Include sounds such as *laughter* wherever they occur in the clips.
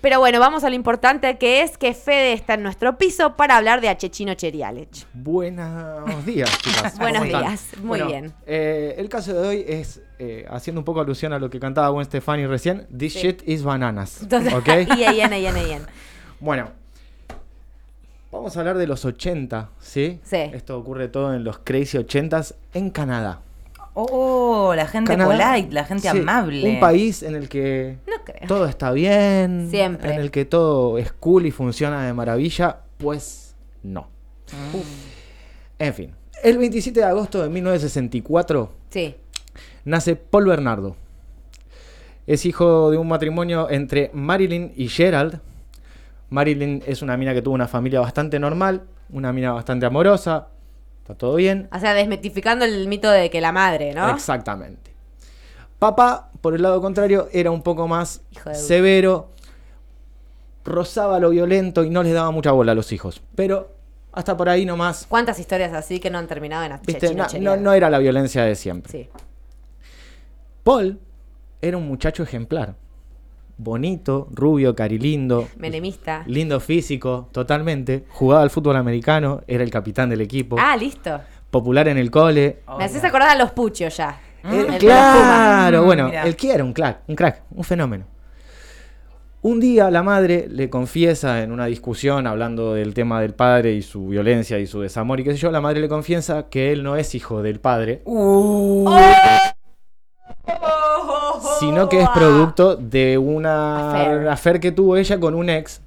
Pero bueno, vamos a lo importante que es que Fede está en nuestro piso para hablar de Achechino Cherialech. Buenos días, chicas. *laughs* Buenos días, muy Bueno, bien. eh, el caso de hoy es, eh, haciendo un poco alusión a lo que cantaba Gwen Stefani recién, This Sí. shit is bananas. *laughs* Entonces, ¿Ok? Ian, Ian, Ian, Ian. Bueno, vamos a hablar de los 80, ¿sí? Sí. Esto ocurre todo en los crazy 80s en Canadá. Oh, la gente Canadá, polite, la gente sí, amable. Un país en el que No creo. todo está bien, Siempre. en el que todo es cool y funciona de maravilla, pues no. Mm. En fin, el 27 de agosto de 1964 Sí. nace Paul Bernardo. Es hijo de un matrimonio entre Marilyn y Gerald. Marilyn es una mina que tuvo una familia bastante normal, una mina bastante amorosa, está todo bien. O sea, desmitificando el mito de que la madre, ¿no? Exactamente. Papá, por el lado contrario, era un poco más Hijo de- severo, rozaba lo violento y no les daba mucha bola a los hijos. Pero hasta por ahí nomás, ¿Cuántas historias así que no han terminado en ¿viste? No, no era la violencia de siempre. Sí. Paul era un muchacho ejemplar. Bonito, rubio, carilindo, Menemista. lindo físico, totalmente. Jugaba al fútbol americano, era el capitán del equipo. Ah, listo. Popular en el cole. Me haces acordar a los puchos ya. Eh, El claro, bueno, Mirá. el que era un crack, un crack, un fenómeno. Un día la madre le confiesa en una discusión hablando del tema del padre y su violencia y su desamor y qué sé yo, la madre le confiesa que él no es hijo del padre, Uh, sino que es producto de una Affair. affair que tuvo ella con un ex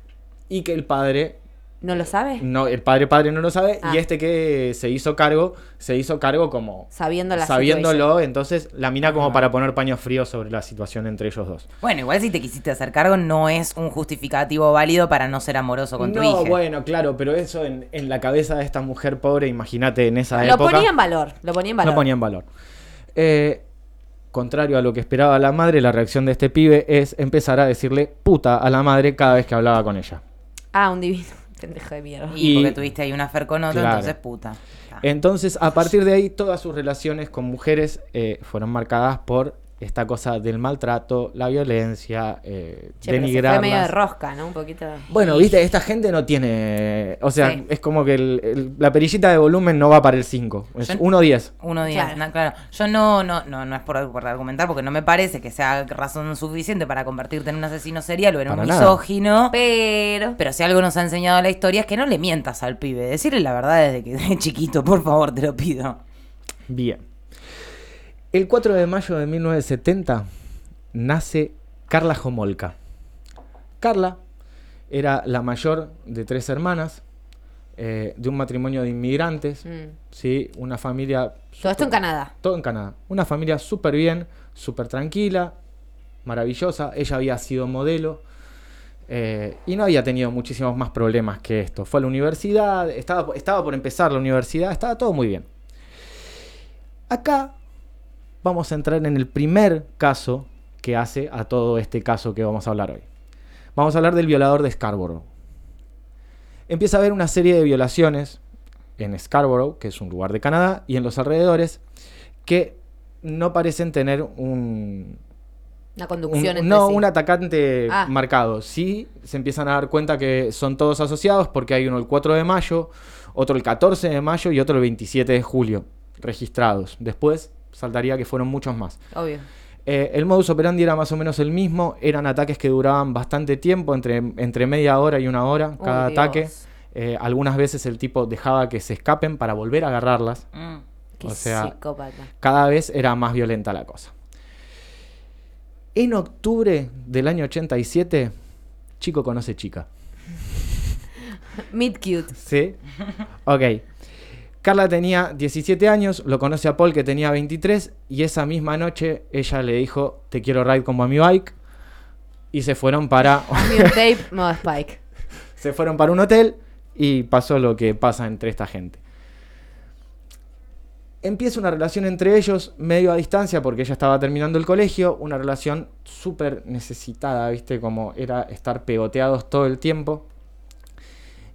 y que el padre ¿No lo sabe? no el padre padre no lo sabe Ah. y este que se hizo cargo se hizo cargo como Sabiendo la sabiéndolo entonces la mina como para poner paños fríos sobre la situación entre ellos dos bueno, igual si te quisiste hacer cargo no es un justificativo válido para no ser amoroso con tu no hija. bueno claro pero eso en, en la cabeza de esta mujer pobre imagínate en esa Lo época ponía en valor. Lo ponía en valor. no ponía en valor Eh, contrario a lo que esperaba la madre la reacción de este pibe es empezar a decirle puta a la madre cada vez que hablaba con ella Ah, un divino. *laughs* Pendejo de mierda. Y, Y- porque tuviste ahí una fer con otro, Claro. entonces puta. Ah. Entonces, a partir de ahí, todas sus relaciones con mujeres eh, fueron marcadas por esta cosa del maltrato, la violencia, eh, Che, pero se fue medio de rosca, ¿no? Un poquito. Bueno, viste, esta gente no tiene. O sea, Sí. es como que el- el- la perillita de volumen no va para el 5. Es Yo- 1-10. Uno día, Claro. na- claro. Yo no, no, no, no es por, por argumentar, porque no me parece que sea razón suficiente para convertirte en un asesino serial o en un nada. misógino. Pero. Pero si algo nos ha enseñado la historia es que no le mientas al pibe. Decirle la verdad desde que *laughs* es chiquito, por favor, te lo pido. Bien. El 4 de mayo de 1970 nace Carla Homolka. Carla era la mayor de tres hermanas, eh, de un matrimonio de inmigrantes, Mm. ¿sí? una familia... Todo esto en Canadá. Todo en Canadá. Una familia súper bien, súper tranquila, maravillosa. Ella había sido modelo eh, y no había tenido muchísimos más problemas que esto. Fue a la universidad, estaba, estaba por empezar la universidad, estaba todo muy bien. Acá vamos a entrar en el primer caso que hace a todo este caso que vamos a hablar hoy. Vamos a hablar del violador de Scarborough. Empieza a haber una serie de violaciones en Scarborough, que es un lugar de Canadá, y en los alrededores, que no parecen tener un, Una un- conducción entre no sí. un atacante Ah. marcado. Sí se empiezan a dar cuenta que son todos asociados porque hay uno el 4 de mayo, otro el 14 de mayo y otro el 27 de julio registrados. Después saltaría que fueron muchos más. Obvio. Eh, el modus operandi era más o menos el mismo, eran ataques que duraban bastante tiempo, entre, entre media hora y una hora cada ataque. Eh, algunas veces el tipo dejaba que se escapen para volver a agarrarlas. Mm. Qué O sea, psicópata. Cada vez era más violenta la cosa. En octubre del año 87, chico conoce chica. Meet cute. ¿Sí? Ok. Carla tenía 17 años, lo conoce a Paul que tenía 23 y esa misma noche ella le dijo, te quiero ride como a mi bike y se fueron para *laughs* Mute tape, modo Spike. *laughs* se fueron para un hotel y pasó lo que pasa entre esta gente. Empieza una relación entre ellos medio a distancia porque ella estaba terminando el colegio, una relación súper necesitada, ¿viste? Como era estar pegoteados todo el tiempo.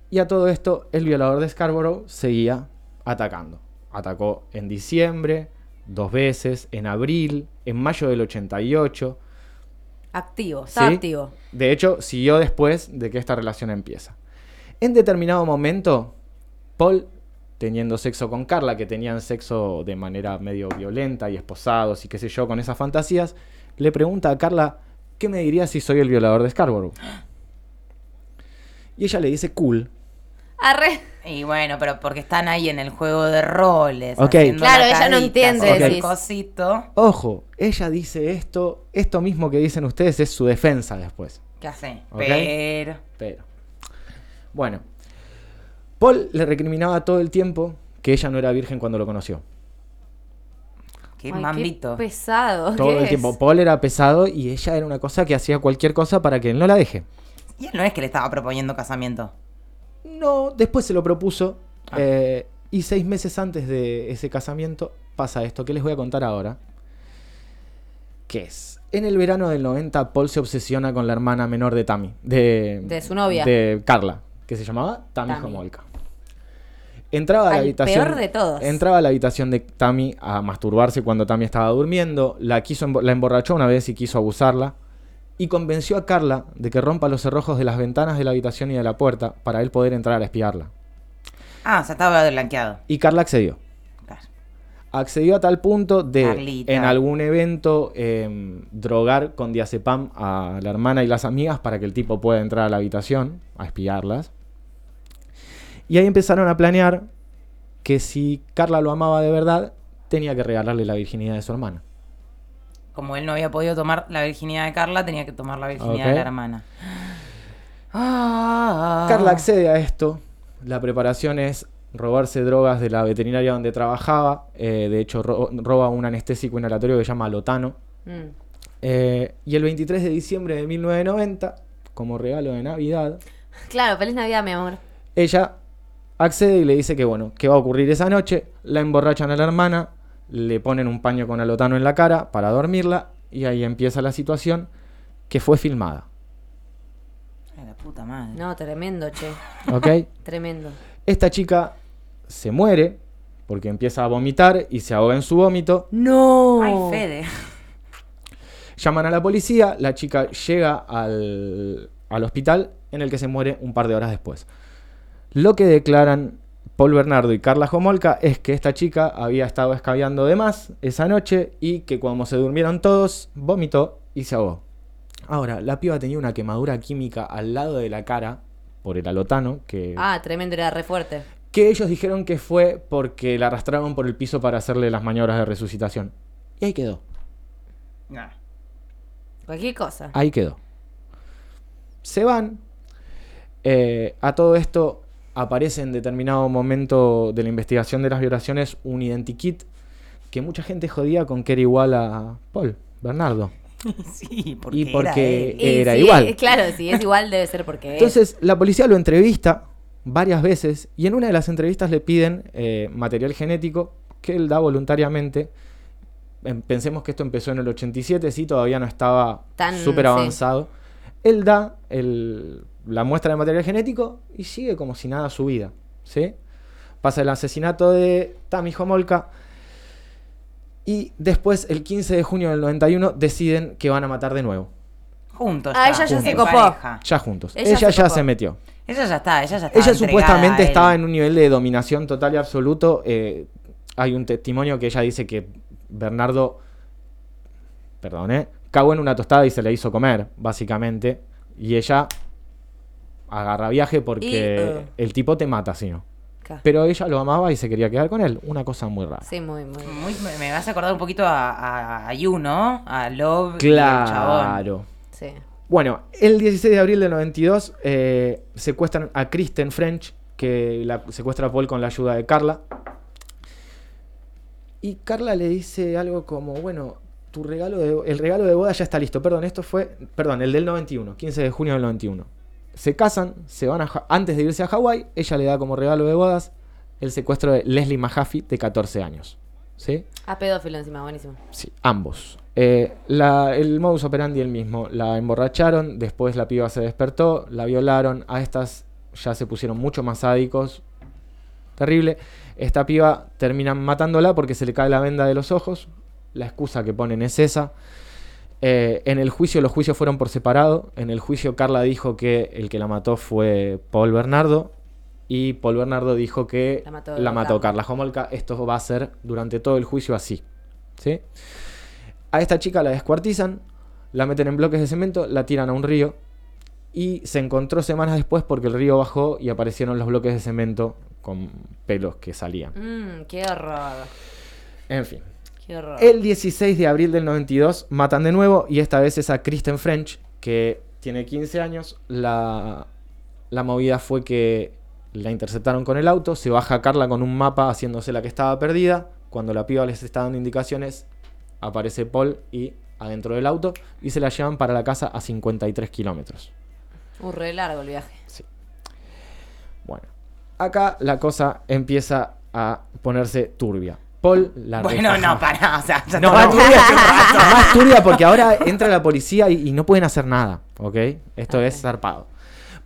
Y a todo esto, el violador de Scarborough seguía atacando. Atacó en diciembre, dos veces, en abril, en mayo del 88. Activo, está ¿Sí? activo. De hecho, siguió después de que esta relación empieza. En determinado momento, Paul, teniendo sexo con Carla, que tenían sexo de manera medio violenta y esposados y qué sé yo, con esas fantasías, le pregunta a Carla, ¿qué me dirías si soy el violador de Scarborough? *gasps* Y ella le dice, cool. Arre. Y bueno, pero porque están ahí en el juego de roles. Ok. Claro, la ella no entiende, el decís. cosito. Ojo, ella dice esto, esto mismo que dicen ustedes es su defensa después. ¿Qué hace? Pero. Pero. Bueno. Paul le recriminaba todo el tiempo que ella no era virgen cuando lo conoció. Qué Ay, mambito. pesado. Todo ¿qué el es? tiempo. Paul era pesado y ella era una cosa que hacía cualquier cosa para que él no la deje. Y él no es que le estaba proponiendo casamiento. No, después se lo propuso. Ah. eh, y seis meses antes de ese casamiento pasa esto que les voy a contar ahora. Que es, en el verano del 90 Paul se obsesiona con la hermana menor de Tammy. De, De su novia. De Carla, que se llamaba Tammy, Tammy. Homolka. Entraba a la Al habitación. peor de todos. Entraba a la habitación de Tammy a masturbarse cuando Tammy estaba durmiendo. La, quiso, la emborrachó una vez y quiso abusarla. Y convenció a Carla de que rompa los cerrojos de las ventanas de la habitación y de la puerta para él poder entrar a espiarla. Ah, o sea, estaba blanqueado. Y Carla accedió. Claro. Accedió a tal punto de Carlita. en algún evento em, drogar con diazepam a la hermana y las amigas para que el tipo pueda entrar a la habitación a espiarlas. Y ahí empezaron a planear que si Carla lo amaba de verdad, tenía que regalarle la virginidad de su hermana. Como él no había podido tomar la virginidad de Carla, tenía que tomar la virginidad de la hermana. Ah. Carla accede a esto. La preparación es robarse drogas de la veterinaria donde trabajaba. eh, de hecho, ro- roba un anestésico inhalatorio que se llama Lotano. Mm. Eh, y el 23 de diciembre de 1990, como regalo de Navidad, Claro, feliz Navidad, mi amor. ella accede y le dice que bueno, que va a ocurrir esa noche, la emborrachan a la hermana, le ponen un paño con alotano en la cara para dormirla y ahí empieza la situación que fue filmada. Ay, la puta madre. No, tremendo, che. ¿Ok? *laughs* Tremendo. Esta chica se muere porque empieza a vomitar y se ahoga en su vómito. No. Ay, Fede. *laughs* Llaman a la policía, la chica llega al, al hospital en el que se muere un par de horas después. Lo que declaran Paul Bernardo y Carla Homolka es que esta chica había estado escabeando de más esa noche y que cuando se durmieron todos, vomitó y se ahogó. Ahora, la piba tenía una quemadura química al lado de la cara por el alotano, que, Ah, tremendo, era re fuerte. que ellos dijeron que fue porque la arrastraron por el piso para hacerle las maniobras de resucitación. Y ahí quedó. Cualquier cosa. Ahí quedó. Se van. Eh, a todo esto aparece en determinado momento de la investigación de las violaciones un identikit que mucha gente jodía con que era igual a Paul Bernardo. *laughs* Sí, porque, Y porque- era. Y sí, igual. Claro, si es igual debe ser porque es. Entonces la policía lo entrevista varias veces y en una de las entrevistas le piden eh, material genético que él da voluntariamente. Em, Pensemos que esto empezó en el 87, sí, todavía no estaba Tan, súper sí. avanzado. Él da el- la muestra de material genético y sigue como si nada su vida. ¿sí? Pasa el asesinato de Tammy Homolka y después, el 15 de junio del 91, deciden que van a matar de nuevo. Juntos. Ah, ya, ella ya se copó. pareja. Ya juntos. Ella Ella, se ya copó. se metió. Ella ya está, ella ya está. Ella supuestamente estaba en un nivel de dominación total y absoluto. eh, hay un testimonio que ella dice que Bernardo, perdón, ¿eh? cagó en una tostada y se la hizo comer, básicamente. Y ella agarra viaje porque Y, uh. el tipo te mata, si no. Pero ella lo amaba y se quería quedar con él. Una cosa muy rara. Sí, muy, muy. Muy- me, vas a acordar un poquito a, a, a You, ¿no? A Love y el chabón. Claro. Sí. Bueno, el 16 de abril del 92 eh, secuestran a Kristen French, que la secuestra a Paul con la ayuda de Carla. Y Carla le dice algo como, bueno, tu regalo de, el regalo de boda ya está listo. Perdón, esto fue, perdón, el del 91, 15 de junio del 91. Se casan, se van a, Ja- antes de irse a Hawái, ella le da como regalo de bodas el secuestro de Leslie Mahaffey de 14 años. ¿Sí? A pedófilo encima, buenísimo. Sí, ambos. Eh, la- el modus operandi el mismo. La emborracharon, después la piba se despertó, la violaron. A estas ya se pusieron mucho más sádicos. Terrible. Esta piba terminan matándola porque se le cae la venda de los ojos. La excusa que ponen es esa. Eh, en el juicio, los juicios fueron por separado. En el juicio, Carla dijo que el que la mató fue Paul Bernardo. Y Paul Bernardo dijo que La mató la mató Carla. Homolka. Esto va a ser durante todo el juicio así. ¿sí? A esta chica la descuartizan, la meten en bloques de cemento, la tiran a un río. Y se encontró semanas después porque el río bajó y aparecieron los bloques de cemento con pelos que salían. Mmm, qué horror. En fin. Qué horror. El 16 de abril del 92 matan de nuevo y esta vez es a Kristen French, que tiene 15 años. La, la movida fue que la interceptaron con el auto, se baja Carla con un mapa haciéndose la que estaba perdida. Cuando la piba les está dando indicaciones, aparece Paul y adentro del auto y se la llevan para la casa a 53 kilómetros. Uh, re largo el viaje. Bueno, acá la cosa empieza a ponerse turbia. Paul la Bueno, refaja. no, pará, o sea, ya No. *laughs* Más turbia porque ahora entra la policía y, y no pueden hacer nada, ¿ok? Esto es zarpado.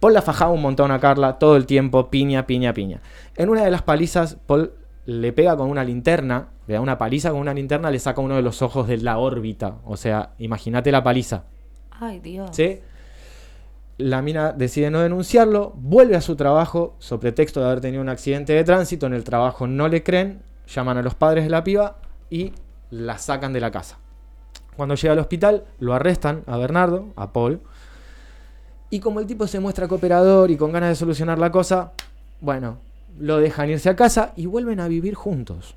Paul la fajaba un montón a Carla todo el tiempo, piña, piña, piña. En una de las palizas, Paul le pega con una linterna, le da una paliza con una linterna, le saca uno de los ojos de la órbita. O sea, imagínate la paliza, Ay, Dios. ¿sí? La mina decide no denunciarlo, vuelve a su trabajo, sobre pretexto de haber tenido un accidente de tránsito, en el trabajo no le creen, llaman a los padres de la piba y la sacan de la casa. Cuando llega al hospital, lo arrestan a Bernardo, a Paul, y como el tipo se muestra cooperador y con ganas de solucionar la cosa, bueno, lo dejan irse a casa y vuelven a vivir juntos.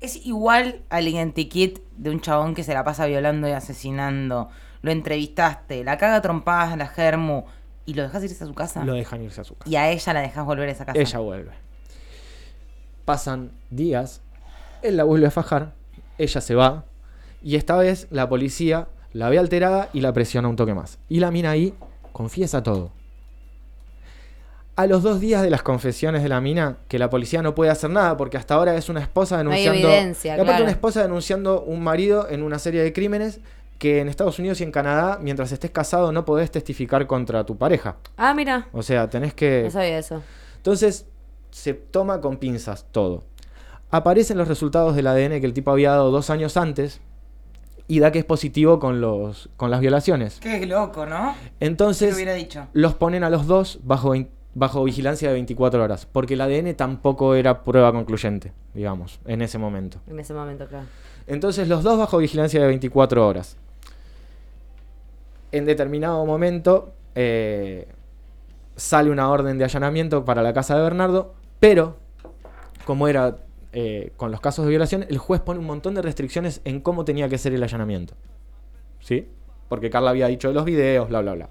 Es igual al identikit de un chabón que se la pasa violando y asesinando. Lo entrevistaste, la caga trompadas a la germu y lo dejas irse a su casa. Lo dejan irse a su casa. Y a ella la dejas volver a esa casa. Ella vuelve. Pasan días, él la vuelve a fajar, ella se va, y esta vez la policía la ve alterada y la presiona un toque más. Y la mina ahí confiesa todo. A los dos días de las confesiones de la mina, que la policía no puede hacer nada porque hasta ahora es una esposa hay denunciando. evidencia, y aparte claro. una esposa denunciando un marido en una serie de crímenes que en Estados Unidos y en Canadá, mientras estés casado, no podés testificar contra tu pareja. Ah, mira. O sea, tenés que. No sabía eso. Entonces, se toma con pinzas todo. Aparecen los resultados del ADN que el tipo había dado dos años antes y da que es positivo con, los, con las violaciones. Qué loco, ¿no? ¿Qué Entonces, hubiera dicho? los ponen a los dos bajo, bajo vigilancia de 24 horas, porque el ADN tampoco era prueba concluyente, digamos, en ese momento. En ese momento, claro. Entonces, los dos bajo vigilancia de 24 horas. En determinado momento eh, sale una orden de allanamiento para la casa de Bernardo, pero como era eh, con los casos de violación, el juez pone un montón de restricciones en cómo tenía que ser el allanamiento. ¿Sí? Porque Carla había dicho de los videos, bla, bla, bla.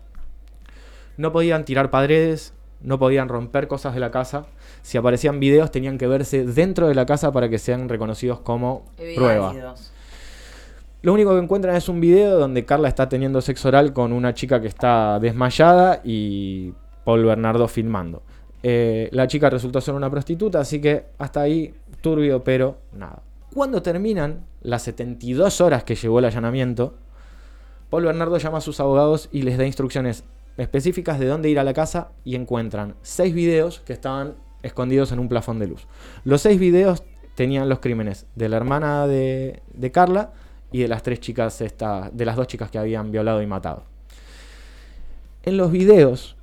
No podían tirar paredes, no podían romper cosas de la casa. Si aparecían videos, tenían que verse dentro de la casa para que sean reconocidos como prueba. Lo único que encuentran es un video donde Carla está teniendo sexo oral con una chica que está desmayada y Paul Bernardo filmando. Eh, la chica resultó ser una prostituta, así que hasta ahí turbio, pero nada. Cuando terminan las 72 horas que llevó el allanamiento, Paul Bernardo llama a sus abogados y les da instrucciones específicas de dónde ir a la casa y encuentran seis videos que estaban escondidos en un plafón de luz. Los seis videos tenían los crímenes de la hermana de, de Carla y de las tres chicas, de las dos chicas que habían violado y matado. En los videos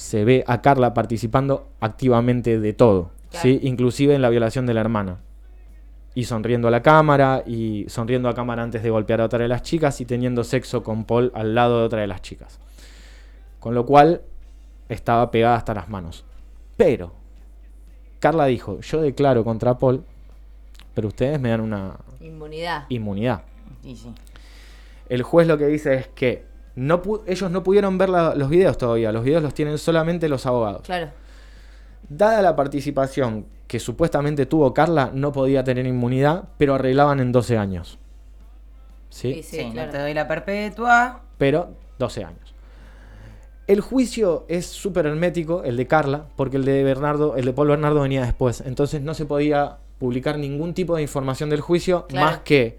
se ve a Carla participando activamente de todo, Claro. ¿sí? inclusive en la violación de la hermana. Y sonriendo a la cámara, y sonriendo a cámara antes de golpear a otra de las chicas, y teniendo sexo con Paul al lado de otra de las chicas. Con lo cual estaba pegada hasta las manos. Pero Carla dijo, yo declaro contra Paul, pero ustedes me dan una Inmunidad. inmunidad. Y sí. El juez lo que dice es que no pu- ellos no pudieron ver la- los videos todavía, los videos los tienen solamente los abogados. Claro. Dada la participación que supuestamente tuvo Carla, no podía tener inmunidad, pero arreglaban en 12 años. ¿Sí? Sí, sí, Sí, claro. no te doy la perpetua. pero 12 años. El juicio es súper hermético, el de Carla, porque el de Bernardo, el de Paul Bernardo venía después. Entonces no se podía publicar ningún tipo de información del juicio, Claro. más que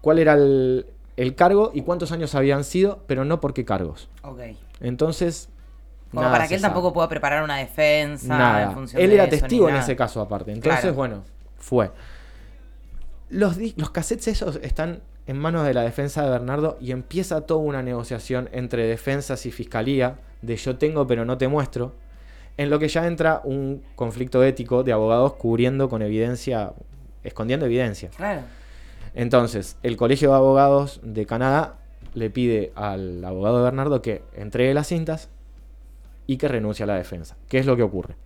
cuál era el, el cargo y cuántos años habían sido, pero no por qué cargos. Ok. Entonces. Como nada para que él sabe. tampoco pueda preparar una defensa. en Nada. función Él de era eso, testigo en nada. ese caso aparte. Entonces, Claro. bueno, fue. Los, los cassettes esos están en manos de la defensa de Bernardo y empieza toda una negociación entre defensas y fiscalía de yo tengo pero no te muestro, en lo que ya entra un conflicto ético de abogados cubriendo con evidencia, escondiendo evidencia. Claro. Entonces, el Colegio de Abogados de Canadá le pide al abogado de Bernardo que entregue las cintas y que renuncie a la defensa. ¿Qué es lo que ocurre?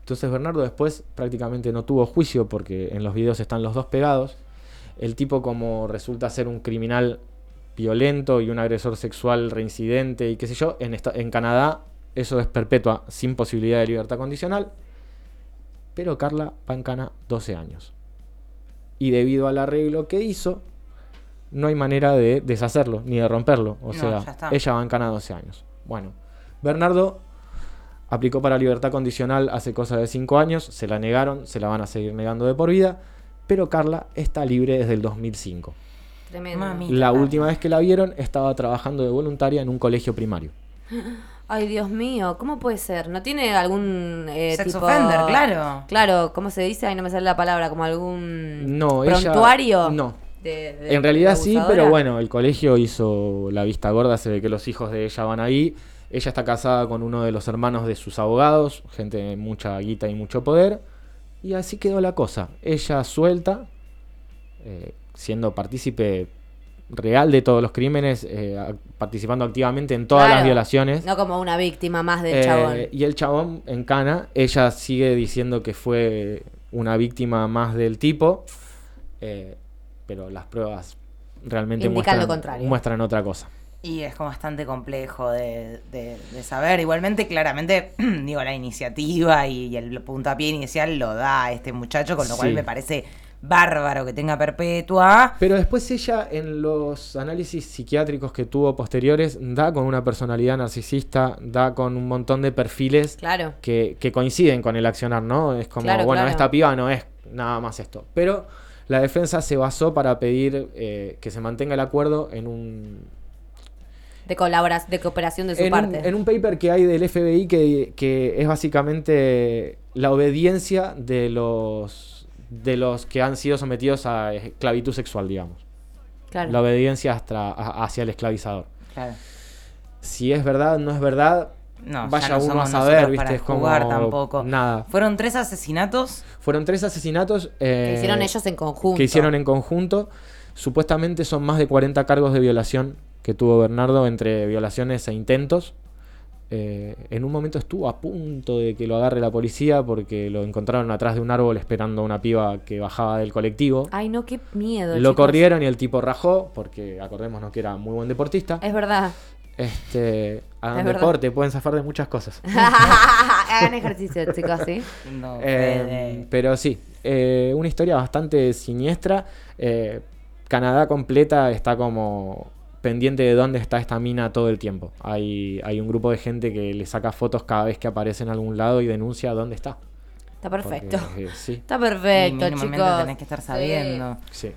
Entonces Bernardo después prácticamente no tuvo juicio porque en los videos están los dos pegados. El tipo como resulta ser un criminal violento y un agresor sexual reincidente y qué sé yo, en, Canadá eso es perpetua sin posibilidad de libertad condicional. Pero Carla va en cana 12 años. Y debido al arreglo que hizo, no hay manera de deshacerlo ni de romperlo. O No, sea, ella va en cana 12 años. Bueno, Bernardo aplicó para libertad condicional hace cosa de 5 años, se la negaron, se la van a seguir negando de por vida, pero Carla está libre desde el 2005. Tremendo. Mami. La última vez que la vieron estaba trabajando de voluntaria en un colegio primario. *laughs* Ay, Dios mío, ¿cómo puede ser? ¿No tiene algún eh, Sex tipo- offender, claro. Claro, ¿cómo se dice? Ahí no me sale la palabra, como algún No, ella- prontuario. no. de- de- En realidad sí, pero bueno, el colegio hizo la vista gorda, se ve que los hijos de ella van ahí. Ella está casada con uno de los hermanos de sus abogados, gente de mucha guita y mucho poder. Y así quedó la cosa. Ella suelta, eh, siendo partícipe real de todos los crímenes, eh, participando activamente en todas las violaciones. No como una víctima más del Eh, chabón. Y el chabón en cana, ella sigue diciendo que fue una víctima más del tipo, eh, pero las pruebas realmente Indican lo muestran, contrario. muestran otra cosa. Y es como bastante complejo de, de- de saber. Igualmente, claramente, *clears throat* digo, la iniciativa y, y el puntapié inicial lo da este muchacho, con lo cual me parece bárbaro que tenga perpetua. Pero después ella en los análisis psiquiátricos que tuvo posteriores da con una personalidad narcisista, da con un montón de perfiles Claro. que, que coinciden con el accionar, ¿no? Es como, Claro, bueno, claro. esta piba no es nada más esto. Pero la defensa se basó para pedir eh, que se mantenga el acuerdo en un, De colaboración, de cooperación de su en un, parte. en un paper que hay del FBI que, que es básicamente la obediencia de los de los que han sido sometidos a esclavitud sexual, digamos. Claro. La obediencia hasta- hacia el esclavizador. Claro. Si es verdad, no es verdad, No, ya vaya no uno a saber, ¿viste? para Es como jugar tampoco. nada. Fueron tres asesinatos. Fueron tres asesinatos que eh, hicieron ellos en conjunto. que hicieron en conjunto. Supuestamente son más de 40 cargos de violación que tuvo Bernardo entre violaciones e intentos. Eh, en un momento estuvo a punto de que lo agarre la policía porque lo encontraron atrás de un árbol esperando a una piba que bajaba del colectivo. Ay, no, qué miedo. lo chicos. corrieron y el tipo rajó porque acordémonos que era muy buen deportista. Es verdad. Este, hagan Es verdad. deporte, pueden zafar de muchas cosas. *laughs* Hagan ejercicio, chicos, ¿sí? No, Eh, pero sí, eh, una historia bastante siniestra. Eh, Canadá completa está como pendiente de dónde está esta mina todo el tiempo. Hay, hay un grupo de gente que le saca fotos cada vez que aparece en algún lado y denuncia dónde está. Está perfecto. Porque, eh, sí, Está Y perfecto, mínimamente chicos. tenés que estar sabiendo. sí.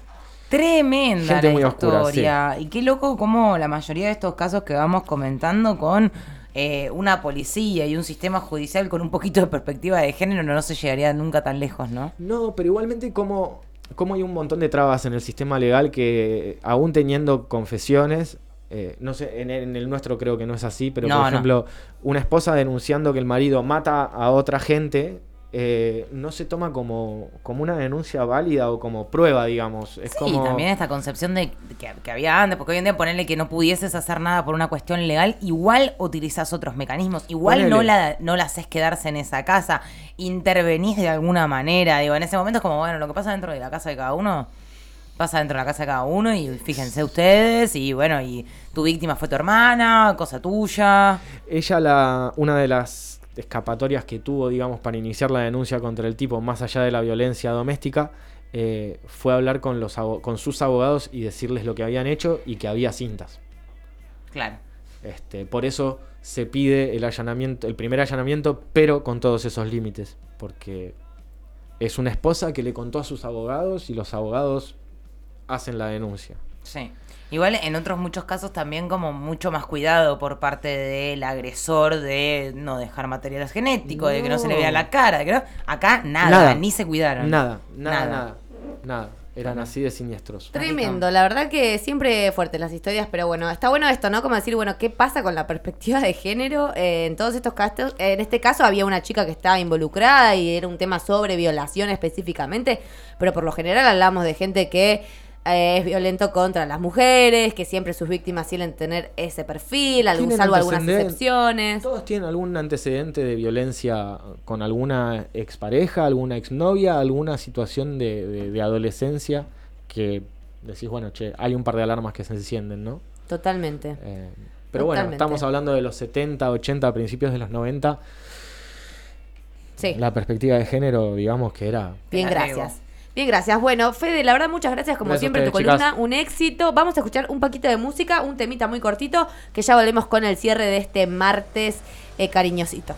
Tremenda Gente la muy oscura, historia. Y qué loco como la mayoría de estos casos que vamos comentando con eh, una policía y un sistema judicial con un poquito de perspectiva de género no se llegaría nunca tan lejos, ¿no? No, pero igualmente como, como hay un montón de trabas en el sistema legal que aún teniendo confesiones, eh, no sé, en el, en el nuestro creo que no es así, pero No, por no. ejemplo, una esposa denunciando que el marido mata a otra gente, eh, no se toma como, como una denuncia válida o como prueba, digamos. Es Sí, como... también esta concepción de que, que había antes, porque hoy en día ponerle que no pudieses hacer nada por una cuestión legal, igual utilizas otros mecanismos, igual no la, no la haces quedarse en esa casa, intervenís de alguna manera, digo, en ese momento es como, bueno, lo que pasa dentro de la casa de cada uno, pasa dentro de la casa de cada uno y fíjense ustedes, y bueno, y tu víctima fue tu hermana, cosa tuya. Ella, la, una de las escapatorias que tuvo, digamos, para iniciar la denuncia contra el tipo, más allá de la violencia doméstica, eh, fue hablar con, los, con sus abogados y decirles lo que habían hecho y que había cintas. Claro. Este, por eso se pide el allanamiento, el primer allanamiento, pero con todos esos límites, porque es una esposa que le contó a sus abogados y los abogados hacen la denuncia. Sí. Igual en otros muchos casos también como mucho más cuidado por parte del agresor de no dejar materiales genéticos, de que no se le vea la cara, de que no- acá nada, Nada. ni se cuidaron. Nada, nada, Nada. nada, nada. Eran así de siniestros. Tremendo, la verdad que siempre fuertes las historias, pero bueno, está bueno esto, ¿no? Como decir, bueno, ¿qué pasa con la perspectiva de género eh, en todos estos casos? En este caso había una chica que estaba involucrada y era un tema sobre violación específicamente, pero por lo general hablamos de gente que eh, es violento contra las mujeres, que siempre sus víctimas suelen tener ese perfil, algún, salvo algunas excepciones. Todos tienen algún antecedente de violencia con alguna expareja, alguna exnovia, alguna situación de, de- de adolescencia que decís, bueno, che, hay un par de alarmas que se encienden, ¿no? Totalmente. Eh, pero bueno, estamos hablando de los 70, 80, principios de los 90. Sí. La perspectiva de género, digamos que era... Bien, gracias. Bien, gracias. Bueno, Fede, la verdad, muchas gracias como Gracias siempre tu ustedes, columna. chicas. Un éxito. Vamos a escuchar un poquito de música, un temita muy cortito, que ya volvemos con el cierre de este martes eh, cariñosito.